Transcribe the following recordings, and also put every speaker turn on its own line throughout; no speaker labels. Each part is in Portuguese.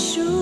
shoes.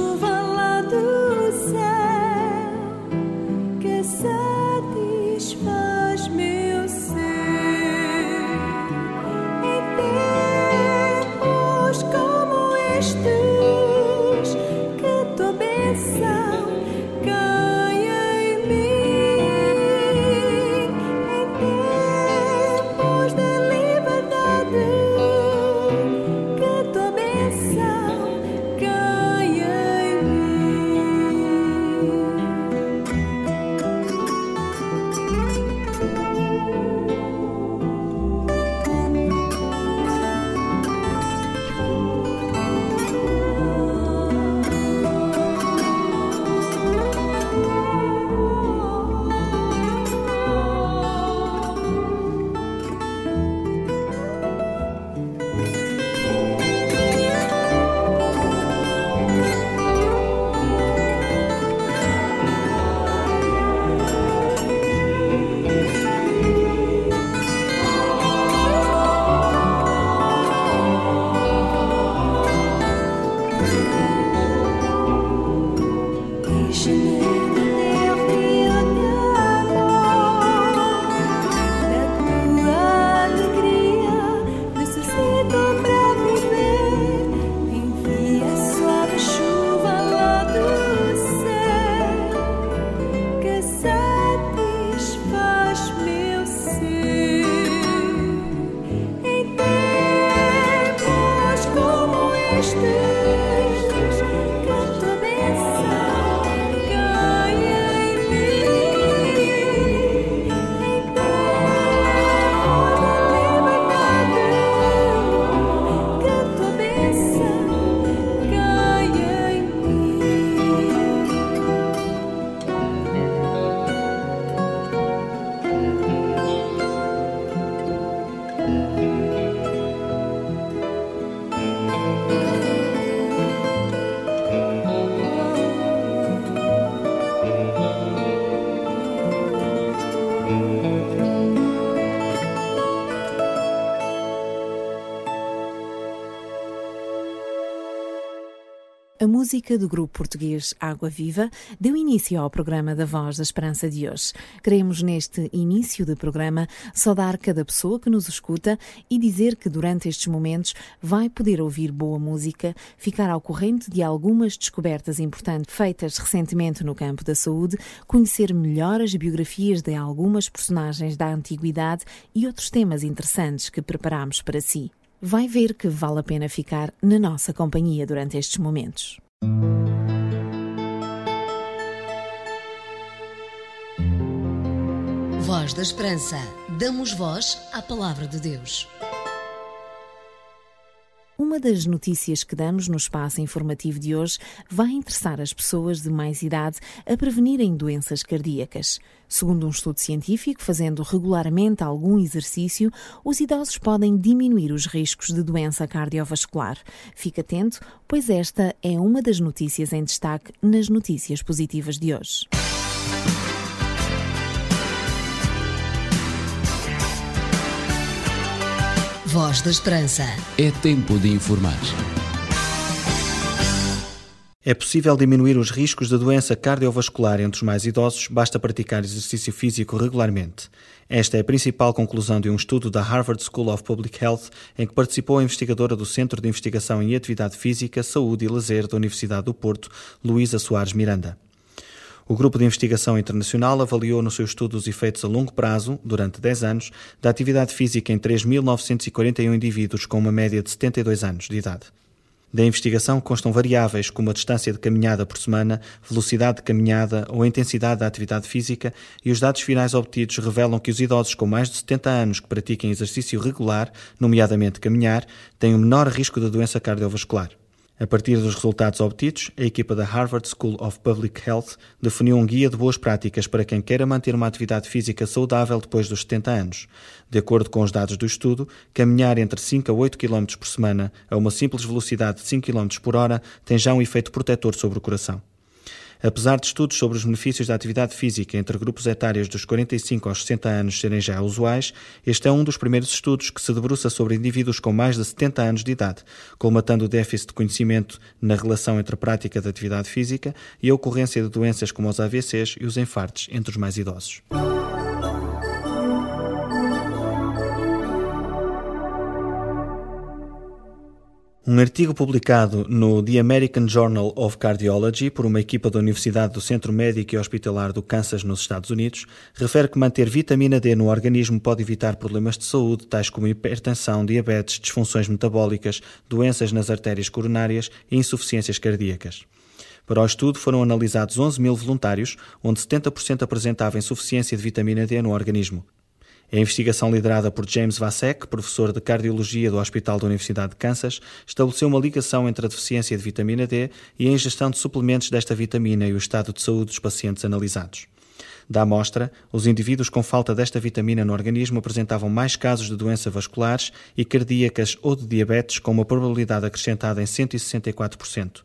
Música do grupo português Água Viva deu início ao programa da Voz da Esperança de hoje. Queremos, neste início de programa, saudar cada pessoa que nos escuta e dizer que durante estes momentos vai poder ouvir boa música, ficar ao corrente de algumas descobertas importantes feitas recentemente no campo da saúde, conhecer melhor as biografias de algumas personagens da antiguidade e outros temas interessantes que preparamos para si vai ver que vale a pena ficar na nossa companhia durante estes momentos.
Voz da Esperança. Damos voz à palavra de Deus.
Uma das notícias que damos no espaço informativo de hoje vai interessar as pessoas de mais idade a prevenirem doenças cardíacas. Segundo um estudo científico, fazendo regularmente algum exercício, os idosos podem diminuir os riscos de doença cardiovascular. Fique atento, pois esta é uma das notícias em destaque nas notícias positivas de hoje.
Voz da Esperança.
É tempo de informar.
É possível diminuir os riscos de doença cardiovascular entre os mais idosos, basta praticar exercício físico regularmente. Esta é a principal conclusão de um estudo da Harvard School of Public Health, em que participou a investigadora do Centro de Investigação em Atividade Física, Saúde e Lazer da Universidade do Porto, Luísa Soares Miranda. O grupo de investigação internacional avaliou no seu estudo os efeitos a longo prazo, durante 10 anos, da atividade física em 3.941 indivíduos com uma média de 72 anos de idade. Da investigação constam variáveis como a distância de caminhada por semana, velocidade de caminhada ou intensidade da atividade física e os dados finais obtidos revelam que os idosos com mais de 70 anos que pratiquem exercício regular, nomeadamente caminhar, têm um menor risco de doença cardiovascular. A partir dos resultados obtidos, a equipa da Harvard School of Public Health definiu um guia de boas práticas para quem queira manter uma atividade física saudável depois dos 70 anos. De acordo com os dados do estudo, caminhar entre 5 a 8 km por semana a uma simples velocidade de 5 km por hora tem já um efeito protetor sobre o coração. Apesar de estudos sobre os benefícios da atividade física entre grupos etários dos 45 aos 60 anos serem já usuais, este é um dos primeiros estudos que se debruça sobre indivíduos com mais de 70 anos de idade, colmatando o déficit de conhecimento na relação entre a prática da atividade física e a ocorrência de doenças como os AVCs e os infartos entre os mais idosos. Um artigo publicado no The American Journal of Cardiology por uma equipa da Universidade do Centro Médico e Hospitalar do Kansas, nos Estados Unidos, refere que manter vitamina D no organismo pode evitar problemas de saúde, tais como hipertensão, diabetes, disfunções metabólicas, doenças nas artérias coronárias e insuficiências cardíacas. Para o estudo foram analisados 11 mil voluntários, onde 70% apresentavam insuficiência de vitamina D no organismo. A investigação liderada por James Vasek, professor de cardiologia do Hospital da Universidade de Kansas, estabeleceu uma ligação entre a deficiência de vitamina D e a ingestão de suplementos desta vitamina e o estado de saúde dos pacientes analisados. Da amostra, os indivíduos com falta desta vitamina no organismo apresentavam mais casos de doenças vasculares e cardíacas ou de diabetes, com uma probabilidade acrescentada em 164%.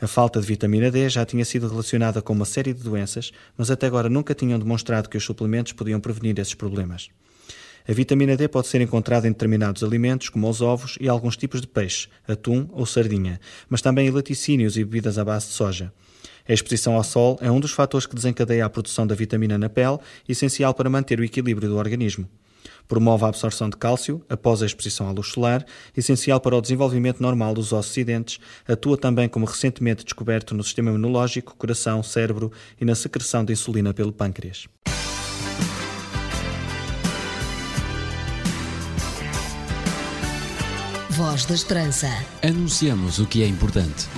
A falta de vitamina D já tinha sido relacionada com uma série de doenças, mas até agora nunca tinham demonstrado que os suplementos podiam prevenir esses problemas. A vitamina D pode ser encontrada em determinados alimentos, como os ovos e alguns tipos de peixe, atum ou sardinha, mas também em laticínios e bebidas à base de soja. A exposição ao sol é um dos fatores que desencadeia a produção da vitamina na pele, essencial para manter o equilíbrio do organismo. Promove a absorção de cálcio após a exposição à luz solar, essencial para o desenvolvimento normal dos ossos e dentes. Atua também como recentemente descoberto no sistema imunológico, coração, cérebro e na secreção de insulina pelo pâncreas.
Voz da Esperança.
Anunciamos o que é importante.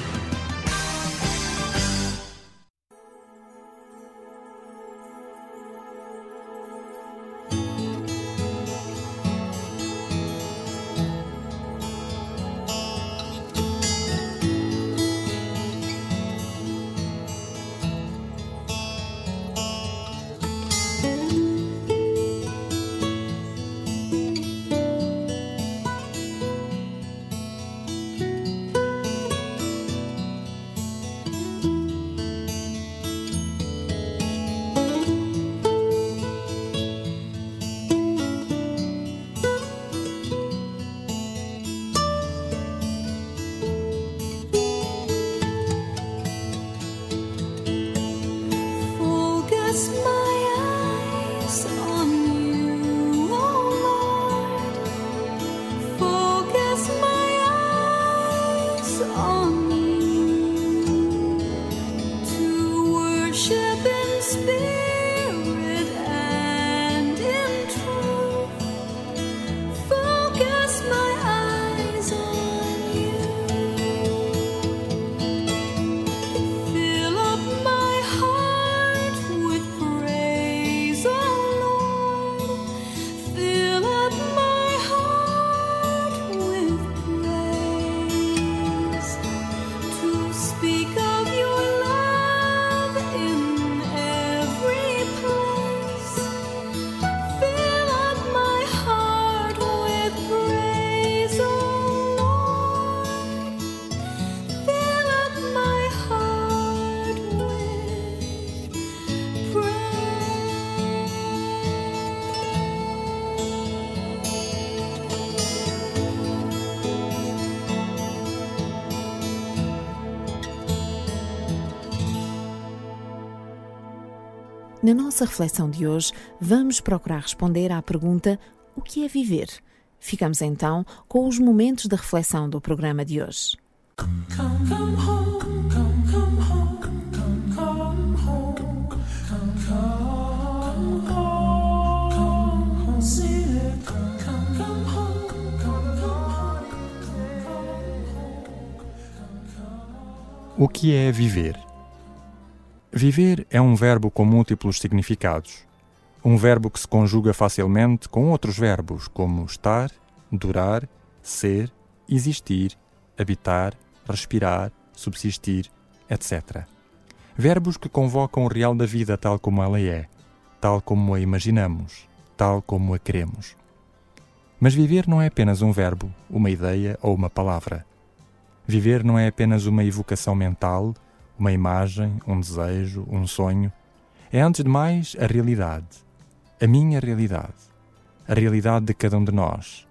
Na nossa reflexão de hoje, vamos procurar responder à pergunta: o que é viver? Ficamos então com os momentos de reflexão do programa de hoje.
O que é viver? Viver é um verbo com múltiplos significados. Um verbo que se conjuga facilmente com outros verbos, como estar, durar, ser, existir, habitar, respirar, subsistir, etc. Verbos que convocam o real da vida tal como ela é, tal como a imaginamos, tal como a queremos. Mas viver não é apenas um verbo, uma ideia ou uma palavra. Viver não é apenas uma evocação mental, uma imagem, um desejo, um sonho. É, antes de mais, a realidade. A minha realidade. A realidade de cada um de nós.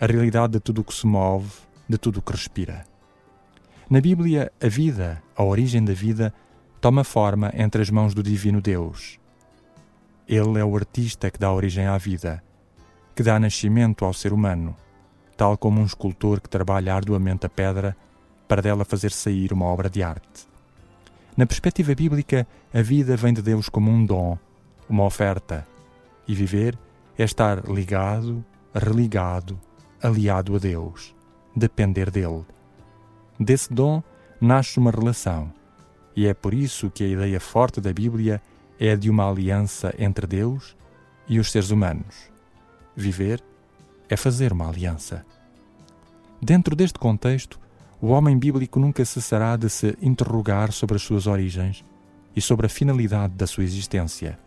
A realidade de tudo o que se move, de tudo o que respira. Na Bíblia, a vida, a origem da vida, toma forma entre as mãos do Divino Deus. Ele é o artista que dá origem à vida, que dá nascimento ao ser humano, tal como um escultor que trabalha arduamente a pedra para dela fazer sair uma obra de arte. Na perspectiva bíblica, a vida vem de Deus como um dom, uma oferta, e viver é estar ligado, religado, aliado a Deus, depender dele. Desse dom nasce uma relação, e é por isso que a ideia forte da Bíblia é a de uma aliança entre Deus e os seres humanos. Viver é fazer uma aliança. Dentro deste contexto, o homem bíblico nunca cessará de se interrogar sobre as suas origens e sobre a finalidade da sua existência,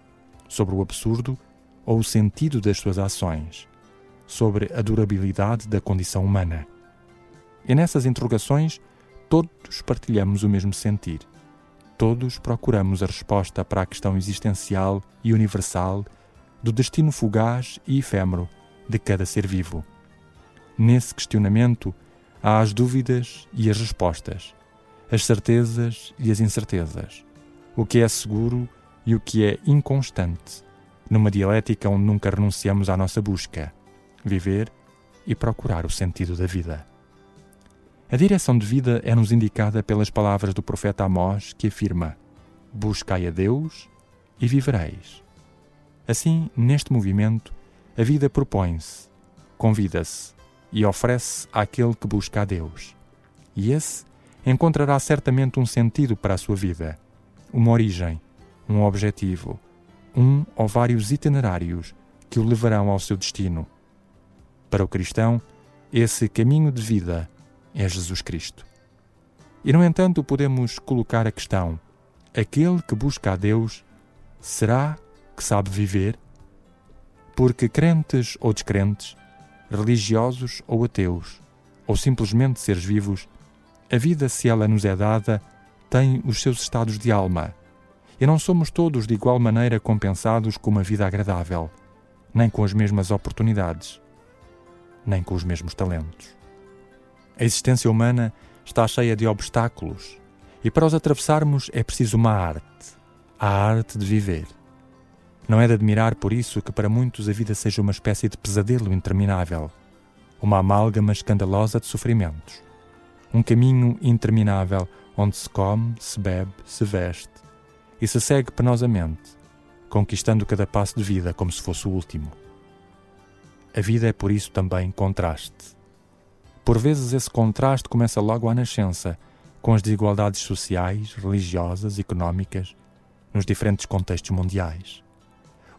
sobre o absurdo ou o sentido das suas ações, sobre a durabilidade da condição humana. E nessas interrogações, todos partilhamos o mesmo sentir. Todos procuramos a resposta para a questão existencial e universal do destino fugaz e efêmero de cada ser vivo. Nesse questionamento, há as dúvidas e as respostas, as certezas e as incertezas, o que é seguro e o que é inconstante, numa dialética onde nunca renunciamos à nossa busca, viver e procurar o sentido da vida. A direção de vida é-nos indicada pelas palavras do profeta Amós, que afirma: Buscai a Deus e vivereis. Assim, neste movimento, a vida propõe-se, convida-se, e oferece àquele que busca a Deus. E esse encontrará certamente um sentido para a sua vida, uma origem, um objetivo, um ou vários itinerários que o levarão ao seu destino. Para o cristão, esse caminho de vida é Jesus Cristo. E, no entanto, podemos colocar a questão: aquele que busca a Deus, será que sabe viver? Porque crentes ou descrentes, religiosos ou ateus, ou simplesmente seres vivos, a vida, se ela nos é dada, tem os seus estados de alma. E não somos todos de igual maneira compensados com uma vida agradável, nem com as mesmas oportunidades, nem com os mesmos talentos. A existência humana está cheia de obstáculos e para os atravessarmos é preciso uma arte, a arte de viver. Não é de admirar por isso que para muitos a vida seja uma espécie de pesadelo interminável, uma amálgama escandalosa de sofrimentos, um caminho interminável onde se come, se bebe, se veste e se segue penosamente, conquistando cada passo de vida como se fosse o último. A vida é por isso também contraste. Por vezes esse contraste começa logo à nascença, com as desigualdades sociais, religiosas, económicas, nos diferentes contextos mundiais.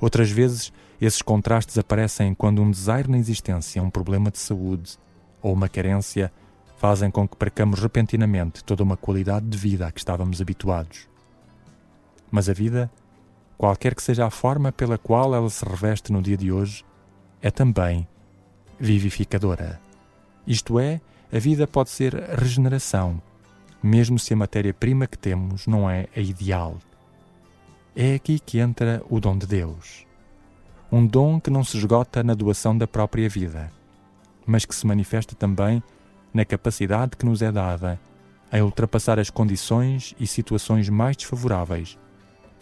Outras vezes, esses contrastes aparecem quando um desaire na existência, um problema de saúde ou uma carência fazem com que percamos repentinamente toda uma qualidade de vida a que estávamos habituados. Mas a vida, qualquer que seja a forma pela qual ela se reveste no dia de hoje, é também vivificadora. Isto é, a vida pode ser regeneração, mesmo se a matéria-prima que temos não é a ideal. É aqui que entra o dom de Deus. Um dom que não se esgota na doação da própria vida, mas que se manifesta também na capacidade que nos é dada a ultrapassar as condições e situações mais desfavoráveis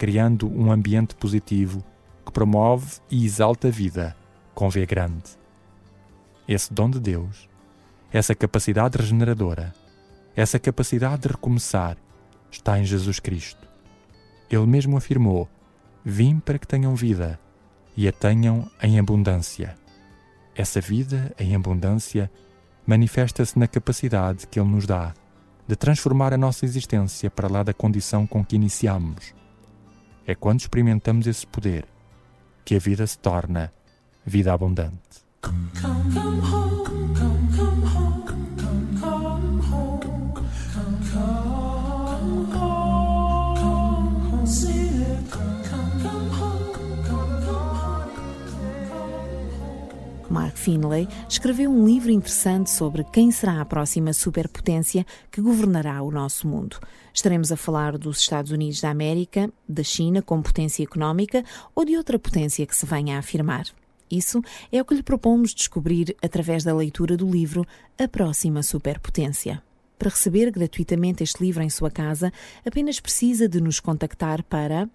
criando um ambiente positivo que promove e exalta a vida com V grande. Esse dom de Deus, essa capacidade regeneradora, essa capacidade de recomeçar, está em Jesus Cristo. Ele mesmo afirmou: Vim para que tenham vida e a tenham em abundância. Essa vida em abundância manifesta-se na capacidade que Ele nos dá de transformar a nossa existência para lá da condição com que iniciamos. É quando experimentamos esse poder que a vida se torna vida abundante.
Mark Finlay escreveu um livro interessante sobre quem será a próxima superpotência que governará o nosso mundo. Estaremos a falar dos Estados Unidos da América, da China como potência económica ou de outra potência que se venha a afirmar. Isso é o que lhe propomos descobrir através da leitura do livro A Próxima Superpotência. Para receber gratuitamente este livro em sua casa, apenas precisa de nos contactar para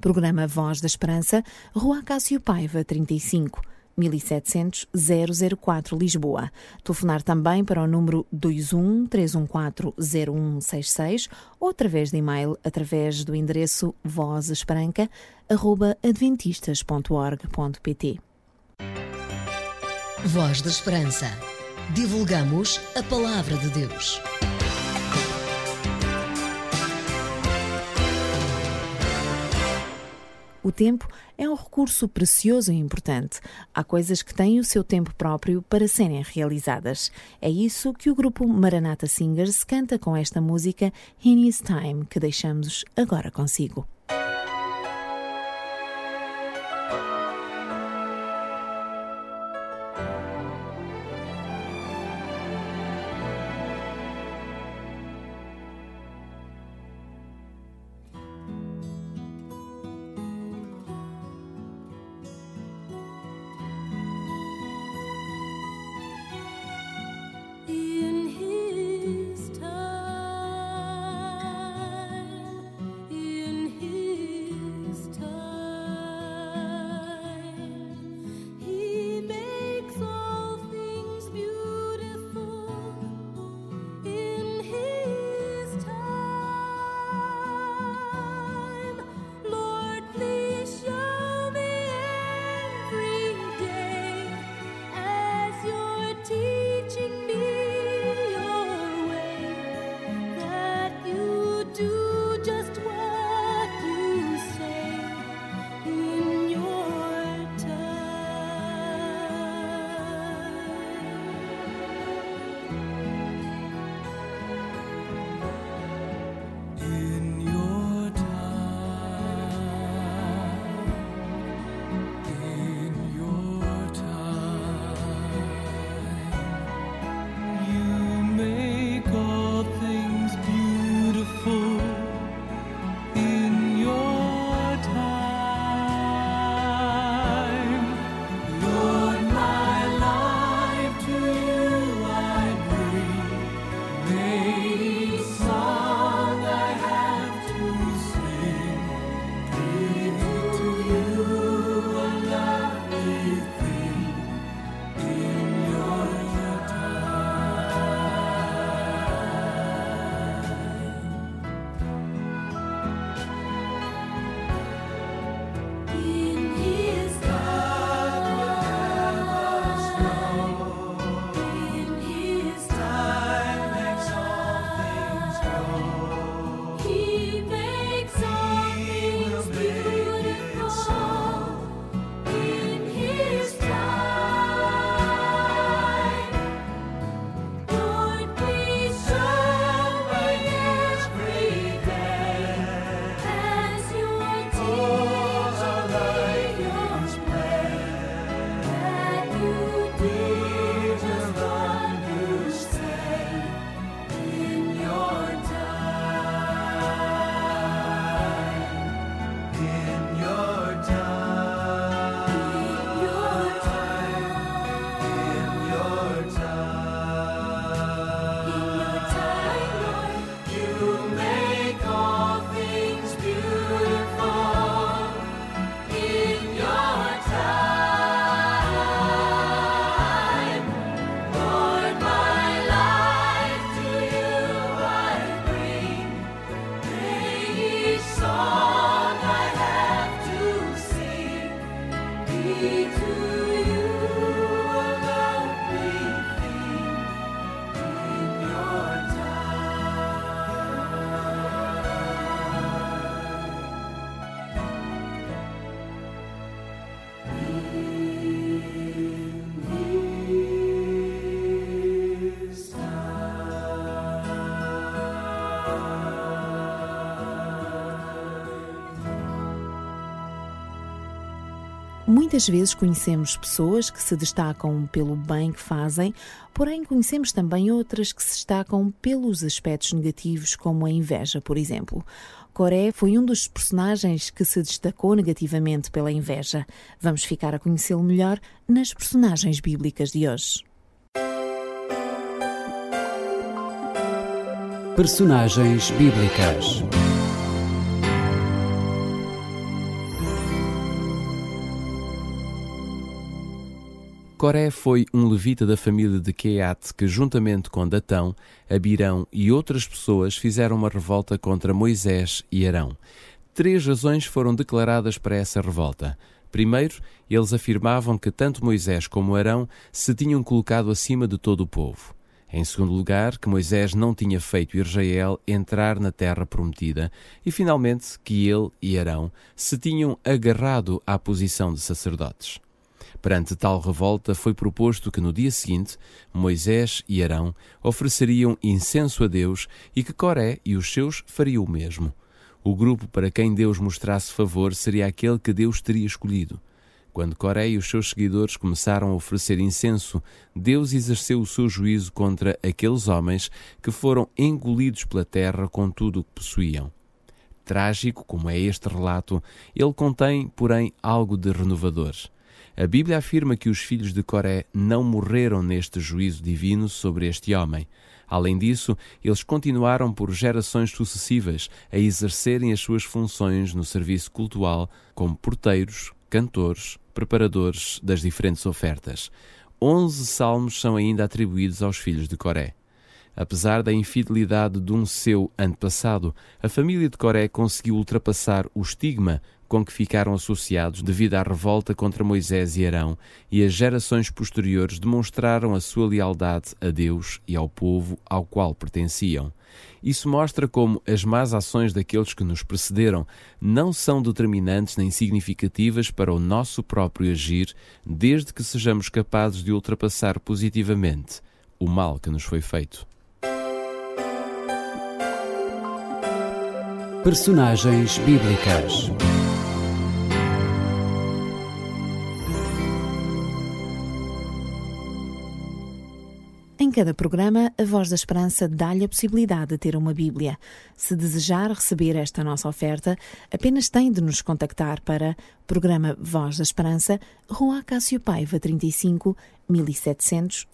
Programa Voz da Esperança, Rua Cássio Paiva, 35, 1700 004 Lisboa. Telefonar também para o número 21 314 0166 ou através de e-mail através do endereço vozesperanca@adventistas.org.pt.
Voz da Esperança. Divulgamos a palavra de Deus.
O tempo é um recurso precioso e importante. Há coisas que têm o seu tempo próprio para serem realizadas. É isso que o grupo Maranata Singers canta com esta música In His Time, que deixamos agora consigo. Muitas vezes conhecemos pessoas que se destacam pelo bem que fazem, porém conhecemos também outras que se destacam pelos aspectos negativos, como a inveja, por exemplo. Coré foi um dos personagens que se destacou negativamente pela inveja. Vamos ficar a conhecê-lo melhor nas personagens bíblicas de hoje.
Personagens bíblicas. Coré foi um levita da família de Keat que, juntamente com Datão, Abirão e outras pessoas, fizeram uma revolta contra Moisés e Arão. Três razões foram declaradas para essa revolta. Primeiro, eles afirmavam que tanto Moisés como Arão se tinham colocado acima de todo o povo. Em segundo lugar, que Moisés não tinha feito Israel entrar na terra prometida. E, finalmente, que ele e Arão se tinham agarrado à posição de sacerdotes. Perante tal revolta, foi proposto que no dia seguinte Moisés e Arão ofereceriam incenso a Deus e que Coré e os seus fariam o mesmo. O grupo para quem Deus mostrasse favor seria aquele que Deus teria escolhido. Quando Coré e os seus seguidores começaram a oferecer incenso, Deus exerceu o seu juízo contra aqueles homens que foram engolidos pela terra com tudo o que possuíam. Trágico como é este relato, ele contém, porém, algo de renovador. A Bíblia afirma que os filhos de Coré não morreram neste juízo divino sobre este homem. Além disso, eles continuaram por gerações sucessivas a exercerem as suas funções no serviço cultual como porteiros, cantores, preparadores das diferentes ofertas. Onze salmos são ainda atribuídos aos filhos de Coré. Apesar da infidelidade de um seu antepassado, a família de Coré conseguiu ultrapassar o estigma com que ficaram associados devido à revolta contra Moisés e Arão, e as gerações posteriores demonstraram a sua lealdade a Deus e ao povo ao qual pertenciam. Isso mostra como as más ações daqueles que nos precederam não são determinantes nem significativas para o nosso próprio agir, desde que sejamos capazes de ultrapassar positivamente o mal que nos foi feito. Personagens bíblicas.
Cada programa, a Voz da Esperança dá-lhe a possibilidade de ter uma Bíblia. Se desejar receber esta nossa oferta, apenas tem de nos contactar para Programa Voz da Esperança, Rua Cássio Paiva 35 1700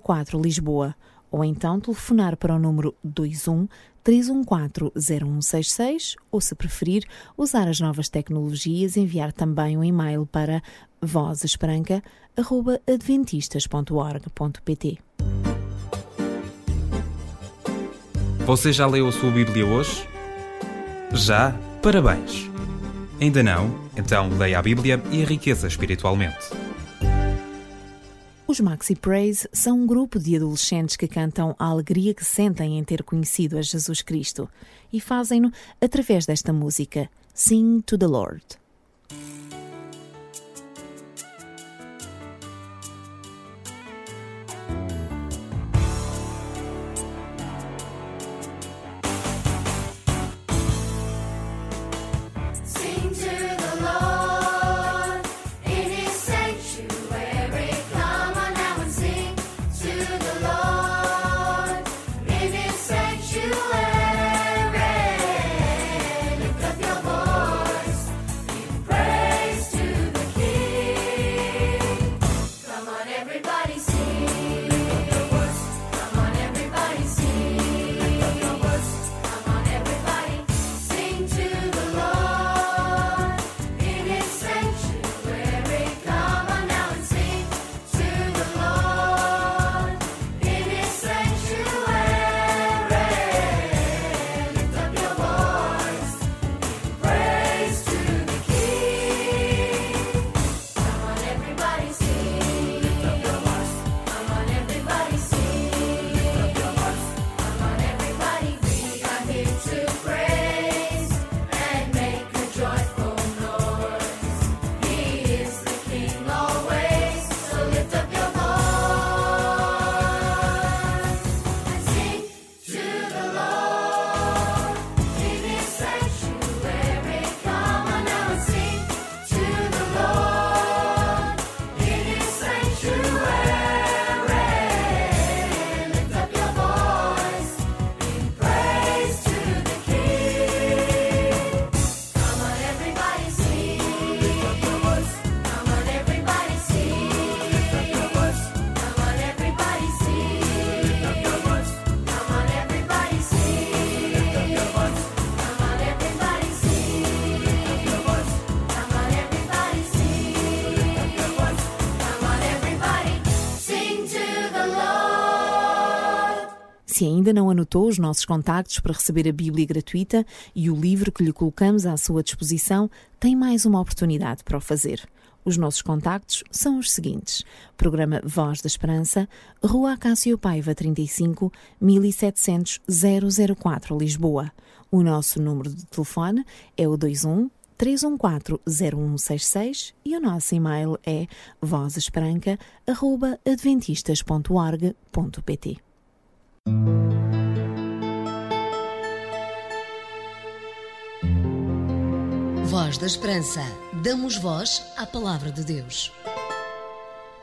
004 Lisboa, ou então telefonar para o número 21 314 0166 ou, se preferir, usar as novas tecnologias enviar também um e-mail para vozesperanca.adventistas.org.pt.
Você já leu a sua Bíblia hoje? Já? Parabéns! Ainda não? Então leia a Bíblia e enriqueça espiritualmente.
Os Maxi Praise são um grupo de adolescentes que cantam a alegria que sentem em ter conhecido a Jesus Cristo e fazem-no através desta música, Sing to the Lord. Ainda não anotou os nossos contactos para receber a Bíblia gratuita e o livro que lhe colocamos à sua disposição, tem mais uma oportunidade para o fazer. Os nossos contactos são os seguintes: Programa Voz da Esperança, Rua Acácio Paiva 35, 1700 004, Lisboa. O nosso número de telefone é o 21 314-0166 e o nosso e-mail é vozesperanca.adventistas.org.pt.
Voz da Esperança. Damos voz à palavra de Deus.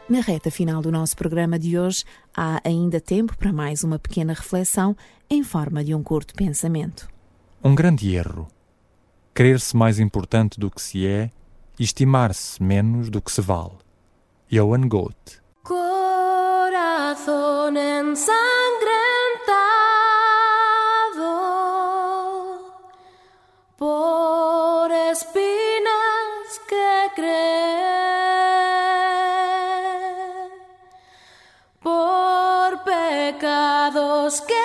Na reta final do nosso programa de hoje, há ainda tempo para mais uma pequena reflexão em forma de um curto pensamento.
Um grande erro. Crer-se mais importante do que se é e estimar-se menos do que se vale. Johann Goethe.
Corazón ensangrentado por pecados que